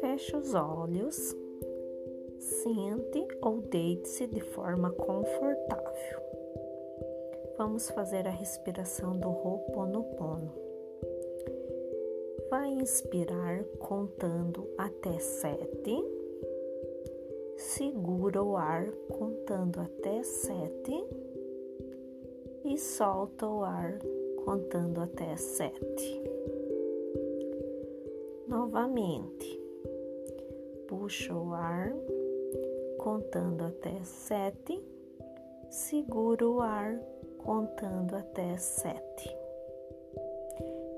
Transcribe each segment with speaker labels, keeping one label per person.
Speaker 1: Feche os olhos, sente ou deite-se de forma confortável. Vamos fazer a respiração do Ho'oponopono. Vai inspirar contando até sete. Segura o ar contando até sete e solta o ar contando até sete. Novamente puxa o ar, contando até sete, segura o ar, contando até sete,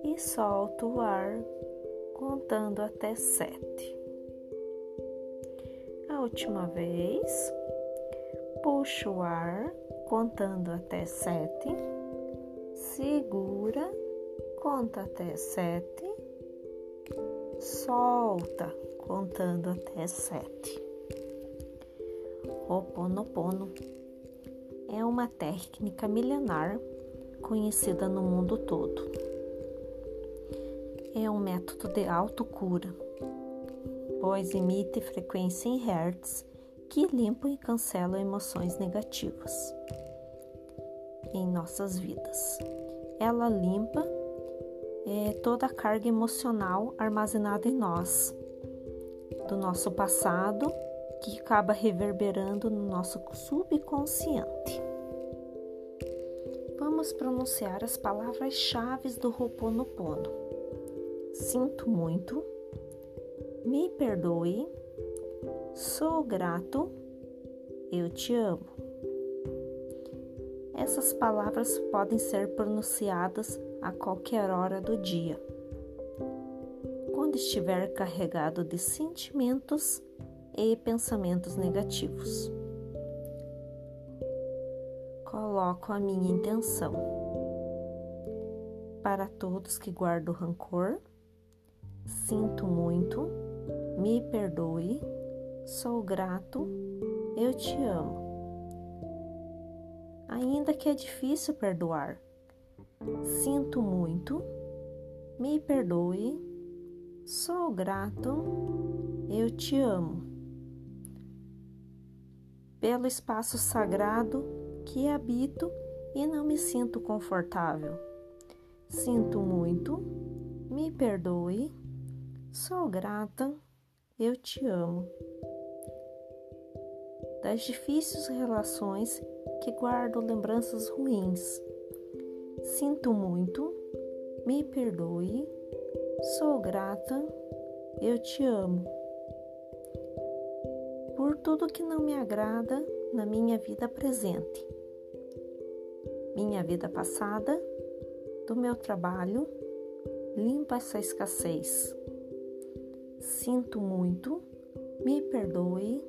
Speaker 1: e solta o ar, contando até sete. A última vez, puxa o ar, contando até sete, segura, conta até sete, solta contando até sete. Ho'oponopono é uma técnica milenar conhecida no mundo todo. É um método de autocura, pois emite frequência em hertz que limpam e cancelam emoções negativas em nossas vidas. Ela limpa é, toda a carga emocional armazenada em nós do nosso passado que acaba reverberando no nosso subconsciente. Vamos pronunciar as palavras-chave do Ho'oponopono. Sinto muito, me perdoe, sou grato, eu te amo. Essas palavras podem ser pronunciadas a qualquer hora do dia quando estiver carregado de sentimentos e pensamentos negativos. Coloco a minha intenção. Para todos que guardam rancor, sinto muito, me perdoe, sou grato, eu te amo. Ainda que é difícil perdoar, sinto muito, me perdoe, Sou grato, eu te amo. Pelo espaço sagrado que habito e não me sinto confortável. Sinto muito, me perdoe, sou grata, eu te amo. Das difíceis relações que guardo lembranças ruins. Sinto muito, me perdoe, Sou grata, eu te amo. Por tudo que não me agrada na minha vida presente, minha vida passada, do meu trabalho, limpa essa escassez. Sinto muito, me perdoe,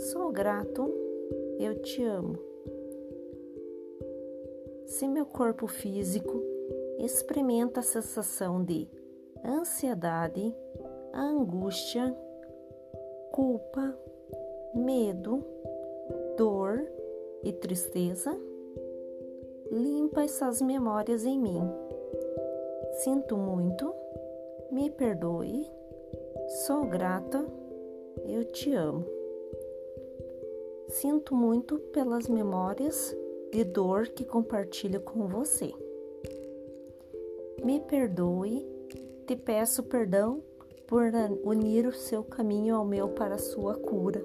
Speaker 1: sou grato, eu te amo. Se meu corpo físico experimenta a sensação de ansiedade, angústia, culpa, medo, dor e tristeza. Limpa essas memórias em mim. Sinto muito, me perdoe, sou grata, eu te amo. Sinto muito pelas memórias de dor que compartilho com você. Me perdoe te peço perdão por unir o seu caminho ao meu para a sua cura.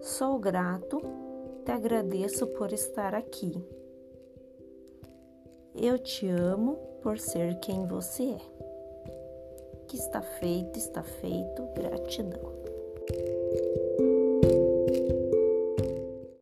Speaker 1: Sou grato, te agradeço por estar aqui. Eu te amo por ser quem você é. Que está feito, está feito. Gratidão. Thank you.